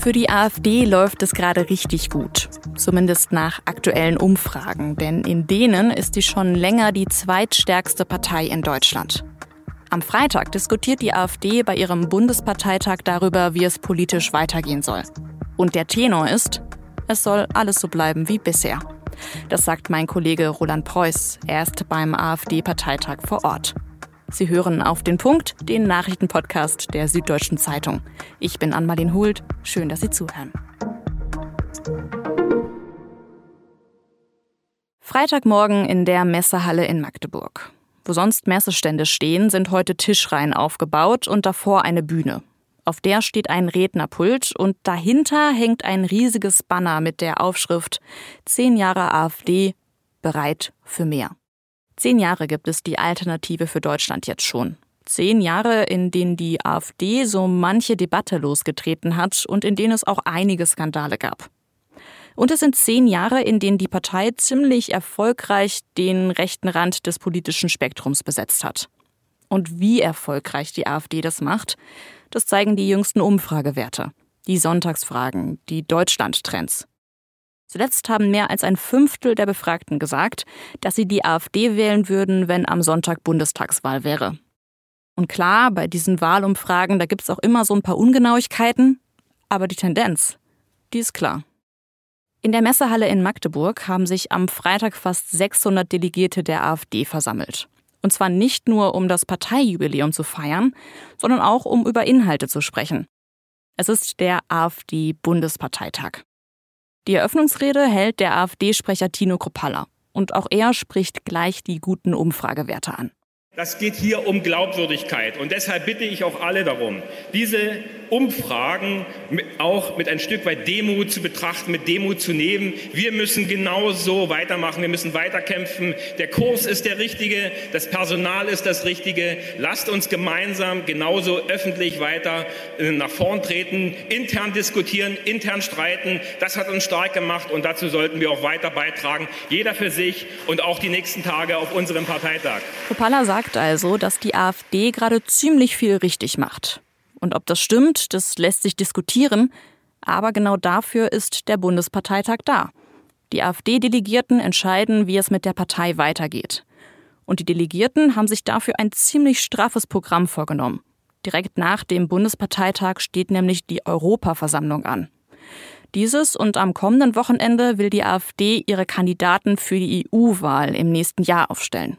Für die AfD läuft es gerade richtig gut. Zumindest nach aktuellen Umfragen. Denn in denen ist sie schon länger die zweitstärkste Partei in Deutschland. Am Freitag diskutiert die AfD bei ihrem Bundesparteitag darüber, wie es politisch weitergehen soll. Und der Tenor ist, es soll alles so bleiben wie bisher. Das sagt mein Kollege Roland Preuß. Er ist beim AfD-Parteitag vor Ort. Sie hören auf den Punkt, den Nachrichtenpodcast der Süddeutschen Zeitung. Ich bin Anmalin Hult. Schön, dass Sie zuhören. Freitagmorgen in der Messehalle in Magdeburg. Wo sonst Messestände stehen, sind heute Tischreihen aufgebaut und davor eine Bühne. Auf der steht ein Rednerpult und dahinter hängt ein riesiges Banner mit der Aufschrift Zehn Jahre AfD bereit für mehr. Zehn Jahre gibt es die Alternative für Deutschland jetzt schon. Zehn Jahre, in denen die AfD so manche Debatte losgetreten hat und in denen es auch einige Skandale gab. Und es sind zehn Jahre, in denen die Partei ziemlich erfolgreich den rechten Rand des politischen Spektrums besetzt hat. Und wie erfolgreich die AfD das macht, das zeigen die jüngsten Umfragewerte. Die Sonntagsfragen, die Deutschlandtrends. Zuletzt haben mehr als ein Fünftel der Befragten gesagt, dass sie die AfD wählen würden, wenn am Sonntag Bundestagswahl wäre. Und klar, bei diesen Wahlumfragen, da gibt es auch immer so ein paar Ungenauigkeiten, aber die Tendenz, die ist klar. In der Messehalle in Magdeburg haben sich am Freitag fast 600 Delegierte der AfD versammelt. Und zwar nicht nur, um das Parteijubiläum zu feiern, sondern auch, um über Inhalte zu sprechen. Es ist der AfD-Bundesparteitag. Die Eröffnungsrede hält der AfD-Sprecher Tino Kropalla. Und auch er spricht gleich die guten Umfragewerte an. Das geht hier um Glaubwürdigkeit. Und deshalb bitte ich auch alle darum, diese Umfragen auch mit ein Stück weit Demut zu betrachten, mit Demut zu nehmen. Wir müssen genau so weitermachen. Wir müssen weiterkämpfen. Der Kurs ist der richtige. Das Personal ist das richtige. Lasst uns gemeinsam genauso öffentlich weiter äh, nach vorn treten, intern diskutieren, intern streiten. Das hat uns stark gemacht und dazu sollten wir auch weiter beitragen. Jeder für sich und auch die nächsten Tage auf unserem Parteitag. Kopala sagt also, dass die AfD gerade ziemlich viel richtig macht. Und ob das stimmt, das lässt sich diskutieren. Aber genau dafür ist der Bundesparteitag da. Die AfD-Delegierten entscheiden, wie es mit der Partei weitergeht. Und die Delegierten haben sich dafür ein ziemlich straffes Programm vorgenommen. Direkt nach dem Bundesparteitag steht nämlich die Europaversammlung an. Dieses und am kommenden Wochenende will die AfD ihre Kandidaten für die EU-Wahl im nächsten Jahr aufstellen.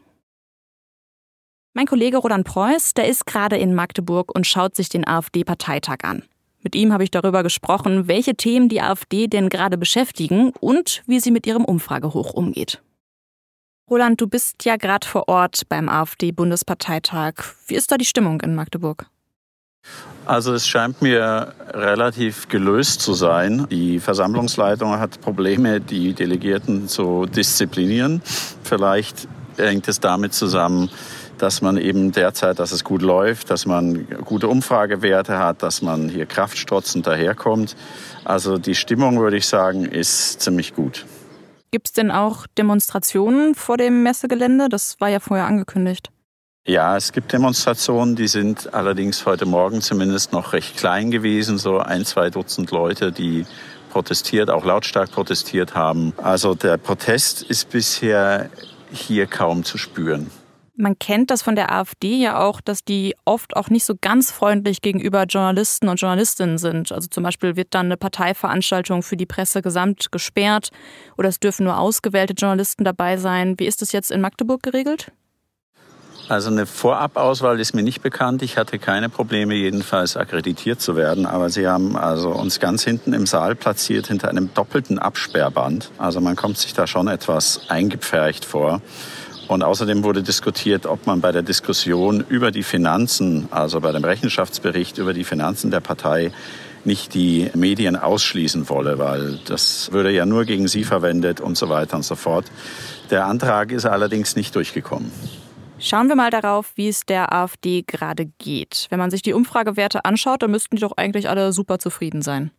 Mein Kollege Roland Preuß, der ist gerade in Magdeburg und schaut sich den AfD-Parteitag an. Mit ihm habe ich darüber gesprochen, welche Themen die AfD denn gerade beschäftigen und wie sie mit ihrem Umfragehoch umgeht. Roland, du bist ja gerade vor Ort beim AfD-Bundesparteitag. Wie ist da die Stimmung in Magdeburg? Also es scheint mir relativ gelöst zu sein. Die Versammlungsleitung hat Probleme, die Delegierten zu disziplinieren. Vielleicht hängt es damit zusammen, dass man eben derzeit, dass es gut läuft, dass man gute Umfragewerte hat, dass man hier kraftstrotzend daherkommt. Also die Stimmung, würde ich sagen, ist ziemlich gut. Gibt es denn auch Demonstrationen vor dem Messegelände? Das war ja vorher angekündigt. Ja, es gibt Demonstrationen, die sind allerdings heute Morgen zumindest noch recht klein gewesen, so ein, zwei Dutzend Leute, die protestiert, auch lautstark protestiert haben. Also der Protest ist bisher hier kaum zu spüren. Man kennt das von der AfD ja auch, dass die oft auch nicht so ganz freundlich gegenüber Journalisten und Journalistinnen sind. Also zum Beispiel wird dann eine Parteiveranstaltung für die Presse gesamt gesperrt oder es dürfen nur ausgewählte Journalisten dabei sein. Wie ist das jetzt in Magdeburg geregelt? Also eine Vorabauswahl ist mir nicht bekannt. Ich hatte keine Probleme, jedenfalls akkreditiert zu werden. Aber sie haben also uns ganz hinten im Saal platziert hinter einem doppelten Absperrband. Also man kommt sich da schon etwas eingepfercht vor. Und außerdem wurde diskutiert, ob man bei der Diskussion über die Finanzen, also bei dem Rechenschaftsbericht über die Finanzen der Partei, nicht die Medien ausschließen wolle, weil das würde ja nur gegen sie verwendet und so weiter und so fort. Der Antrag ist allerdings nicht durchgekommen. Schauen wir mal darauf, wie es der AfD gerade geht. Wenn man sich die Umfragewerte anschaut, dann müssten die doch eigentlich alle super zufrieden sein.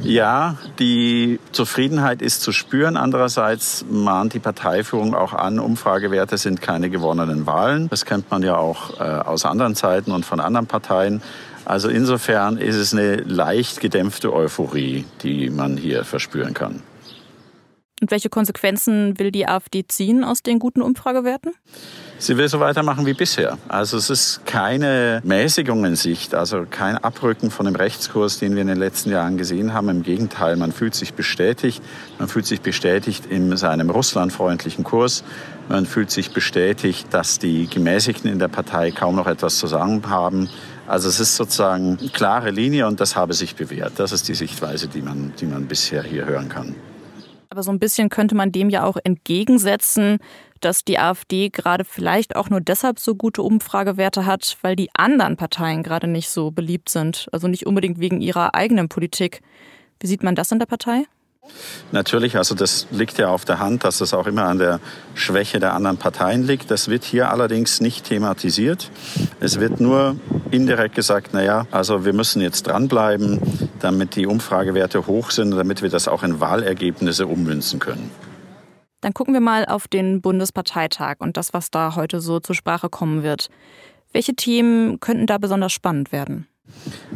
Ja, die Zufriedenheit ist zu spüren. Andererseits mahnt die Parteiführung auch an, Umfragewerte sind keine gewonnenen Wahlen. Das kennt man ja auch äh, aus anderen Zeiten und von anderen Parteien. Also insofern ist es eine leicht gedämpfte Euphorie, die man hier verspüren kann. Und welche Konsequenzen will die AfD ziehen aus den guten Umfragewerten? Sie will so weitermachen wie bisher. Also es ist keine Mäßigung in Sicht, also kein Abrücken von dem Rechtskurs, den wir in den letzten Jahren gesehen haben. Im Gegenteil, man fühlt sich bestätigt. Man fühlt sich bestätigt in seinem russlandfreundlichen Kurs. Man fühlt sich bestätigt, dass die Gemäßigten in der Partei kaum noch etwas zu sagen haben. Also es ist sozusagen eine klare Linie und das habe sich bewährt. Das ist die Sichtweise, die man, die man bisher hier hören kann. Aber so ein bisschen könnte man dem ja auch entgegensetzen, dass die AfD gerade vielleicht auch nur deshalb so gute Umfragewerte hat, weil die anderen Parteien gerade nicht so beliebt sind. Also nicht unbedingt wegen ihrer eigenen Politik. Wie sieht man das in der Partei? Natürlich, also das liegt ja auf der Hand, dass das auch immer an der Schwäche der anderen Parteien liegt. Das wird hier allerdings nicht thematisiert. Es wird nur indirekt gesagt, naja, also wir müssen jetzt dranbleiben, damit die Umfragewerte hoch sind, damit wir das auch in Wahlergebnisse ummünzen können. Dann gucken wir mal auf den Bundesparteitag und das, was da heute so zur Sprache kommen wird. Welche Themen könnten da besonders spannend werden?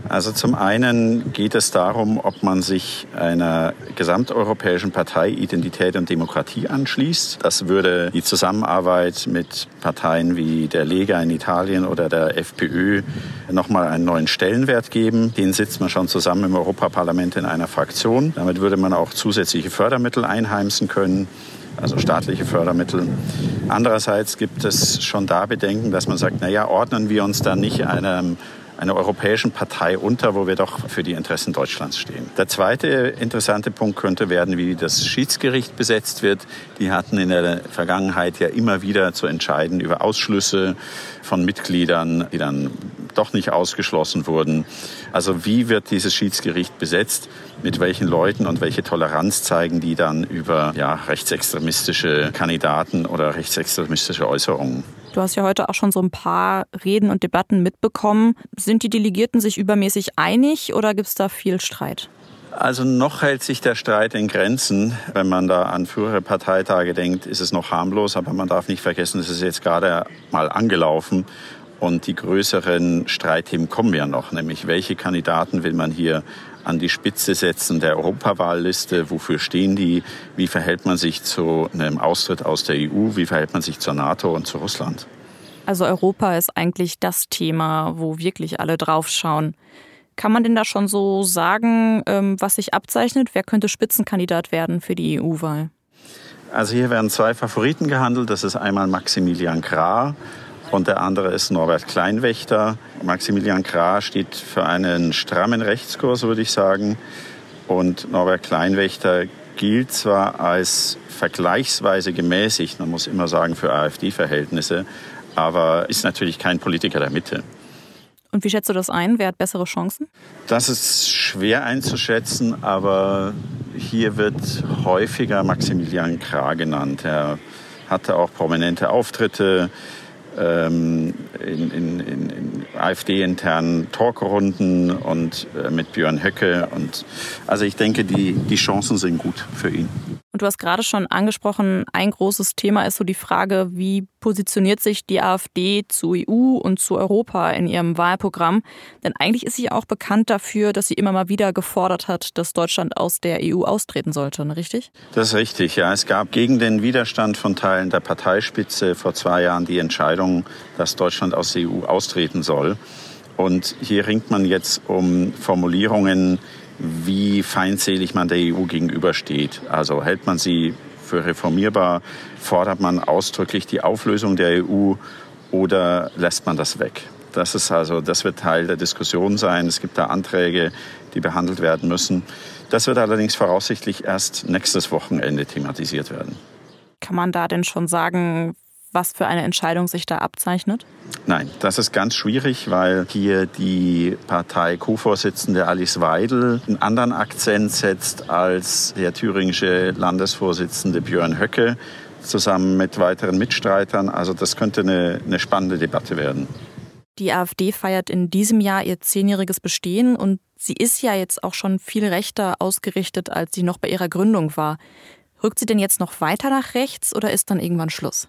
Also zum einen geht es darum, ob man sich einer gesamteuropäischen Partei Identität und Demokratie anschließt. Das würde die Zusammenarbeit mit Parteien wie der Lega in Italien oder der FPÖ nochmal einen neuen Stellenwert geben. Den sitzt man schon zusammen im Europaparlament in einer Fraktion. Damit würde man auch zusätzliche Fördermittel einheimsen können also staatliche Fördermittel. Andererseits gibt es schon da Bedenken, dass man sagt, naja, ordnen wir uns da nicht einem einer europäischen Partei unter, wo wir doch für die Interessen Deutschlands stehen. Der zweite interessante Punkt könnte werden, wie das Schiedsgericht besetzt wird. Die hatten in der Vergangenheit ja immer wieder zu entscheiden über Ausschlüsse von Mitgliedern, die dann doch nicht ausgeschlossen wurden. Also wie wird dieses Schiedsgericht besetzt? Mit welchen Leuten und welche Toleranz zeigen die dann über ja, rechtsextremistische Kandidaten oder rechtsextremistische Äußerungen? Du hast ja heute auch schon so ein paar Reden und Debatten mitbekommen. Sind die Delegierten sich übermäßig einig oder gibt es da viel Streit? Also noch hält sich der Streit in Grenzen. Wenn man da an frühere Parteitage denkt, ist es noch harmlos, aber man darf nicht vergessen, es ist jetzt gerade mal angelaufen und die größeren Streitthemen kommen ja noch, nämlich welche Kandidaten will man hier an die Spitze setzen der Europawahlliste. Wofür stehen die? Wie verhält man sich zu einem Austritt aus der EU? Wie verhält man sich zur NATO und zu Russland? Also Europa ist eigentlich das Thema, wo wirklich alle draufschauen. Kann man denn da schon so sagen, ähm, was sich abzeichnet? Wer könnte Spitzenkandidat werden für die EU-Wahl? Also hier werden zwei Favoriten gehandelt. Das ist einmal Maximilian Krah und der andere ist Norbert Kleinwächter. Maximilian Krah steht für einen strammen Rechtskurs, würde ich sagen. Und Norbert Kleinwächter gilt zwar als vergleichsweise gemäßigt, man muss immer sagen für AfD-Verhältnisse, aber ist natürlich kein Politiker der Mitte. Und wie schätzt du das ein? Wer hat bessere Chancen? Das ist schwer einzuschätzen, aber hier wird häufiger Maximilian Krah genannt. Er hatte auch prominente Auftritte ähm, in, in, in AfD-internen Talkrunden und äh, mit Björn Höcke. Und also ich denke, die, die Chancen sind gut für ihn. Und du hast gerade schon angesprochen, ein großes Thema ist so die Frage, wie positioniert sich die AfD zu EU und zu Europa in ihrem Wahlprogramm? Denn eigentlich ist sie auch bekannt dafür, dass sie immer mal wieder gefordert hat, dass Deutschland aus der EU austreten sollte, ne, richtig? Das ist richtig, ja. Es gab gegen den Widerstand von Teilen der Parteispitze vor zwei Jahren die Entscheidung, dass Deutschland aus der EU austreten soll. Und hier ringt man jetzt um Formulierungen, wie feindselig man der EU gegenübersteht. Also hält man sie für reformierbar, fordert man ausdrücklich die Auflösung der EU oder lässt man das weg? Das ist also, das wird Teil der Diskussion sein. Es gibt da Anträge, die behandelt werden müssen. Das wird allerdings voraussichtlich erst nächstes Wochenende thematisiert werden. Kann man da denn schon sagen, was für eine Entscheidung sich da abzeichnet? Nein, das ist ganz schwierig, weil hier die Partei Co-Vorsitzende Alice Weidel einen anderen Akzent setzt als der thüringische Landesvorsitzende Björn Höcke zusammen mit weiteren Mitstreitern. Also das könnte eine, eine spannende Debatte werden. Die AfD feiert in diesem Jahr ihr zehnjähriges Bestehen und sie ist ja jetzt auch schon viel rechter ausgerichtet, als sie noch bei ihrer Gründung war. Rückt sie denn jetzt noch weiter nach rechts oder ist dann irgendwann Schluss?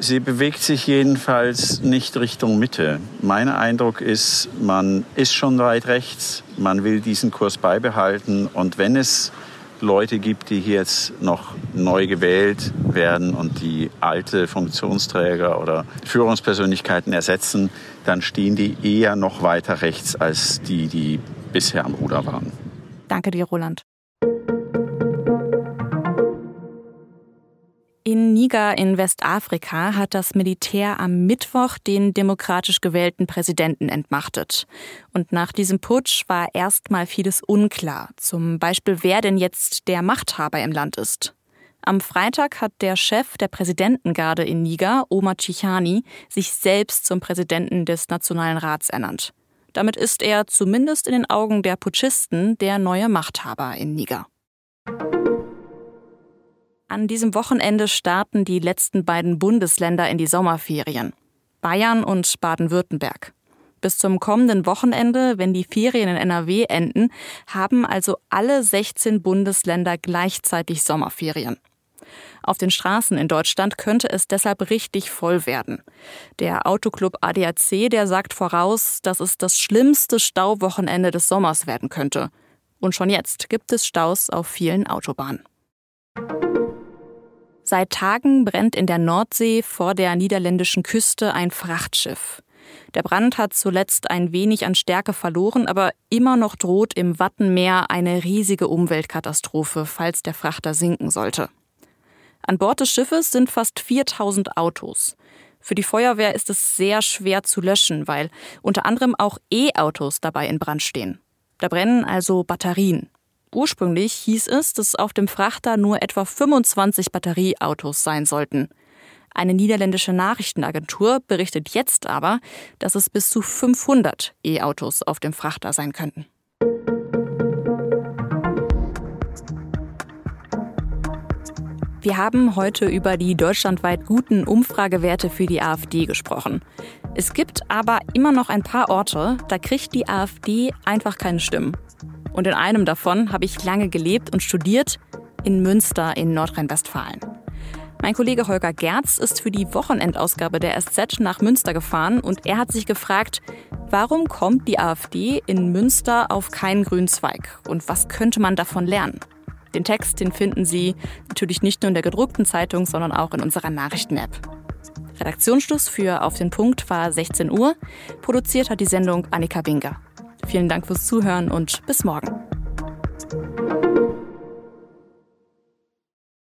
Sie bewegt sich jedenfalls nicht Richtung Mitte. Mein Eindruck ist, man ist schon weit rechts, man will diesen Kurs beibehalten und wenn es Leute gibt, die hier jetzt noch neu gewählt werden und die alte Funktionsträger oder Führungspersönlichkeiten ersetzen, dann stehen die eher noch weiter rechts als die, die bisher am Ruder waren. Danke dir, Roland. In Niger in Westafrika hat das Militär am Mittwoch den demokratisch gewählten Präsidenten entmachtet. Und nach diesem Putsch war erstmal vieles unklar, zum Beispiel wer denn jetzt der Machthaber im Land ist. Am Freitag hat der Chef der Präsidentengarde in Niger, Omar Chichani, sich selbst zum Präsidenten des Nationalen Rats ernannt. Damit ist er zumindest in den Augen der Putschisten der neue Machthaber in Niger. An diesem Wochenende starten die letzten beiden Bundesländer in die Sommerferien. Bayern und Baden-Württemberg. Bis zum kommenden Wochenende, wenn die Ferien in NRW enden, haben also alle 16 Bundesländer gleichzeitig Sommerferien. Auf den Straßen in Deutschland könnte es deshalb richtig voll werden. Der Autoclub ADAC, der sagt voraus, dass es das schlimmste Stauwochenende des Sommers werden könnte. Und schon jetzt gibt es Staus auf vielen Autobahnen. Seit Tagen brennt in der Nordsee vor der niederländischen Küste ein Frachtschiff. Der Brand hat zuletzt ein wenig an Stärke verloren, aber immer noch droht im Wattenmeer eine riesige Umweltkatastrophe, falls der Frachter sinken sollte. An Bord des Schiffes sind fast 4000 Autos. Für die Feuerwehr ist es sehr schwer zu löschen, weil unter anderem auch E-Autos dabei in Brand stehen. Da brennen also Batterien. Ursprünglich hieß es, dass auf dem Frachter nur etwa 25 Batterieautos sein sollten. Eine niederländische Nachrichtenagentur berichtet jetzt aber, dass es bis zu 500 E-Autos auf dem Frachter sein könnten. Wir haben heute über die deutschlandweit guten Umfragewerte für die AfD gesprochen. Es gibt aber immer noch ein paar Orte, da kriegt die AfD einfach keine Stimmen. Und in einem davon habe ich lange gelebt und studiert, in Münster in Nordrhein-Westfalen. Mein Kollege Holger Gerz ist für die Wochenendausgabe der SZ nach Münster gefahren und er hat sich gefragt, warum kommt die AfD in Münster auf keinen grünen Zweig und was könnte man davon lernen? Den Text, den finden Sie natürlich nicht nur in der gedruckten Zeitung, sondern auch in unserer Nachrichten-App. Redaktionsschluss für Auf den Punkt war 16 Uhr. Produziert hat die Sendung Annika Binger. Vielen Dank fürs Zuhören und bis morgen.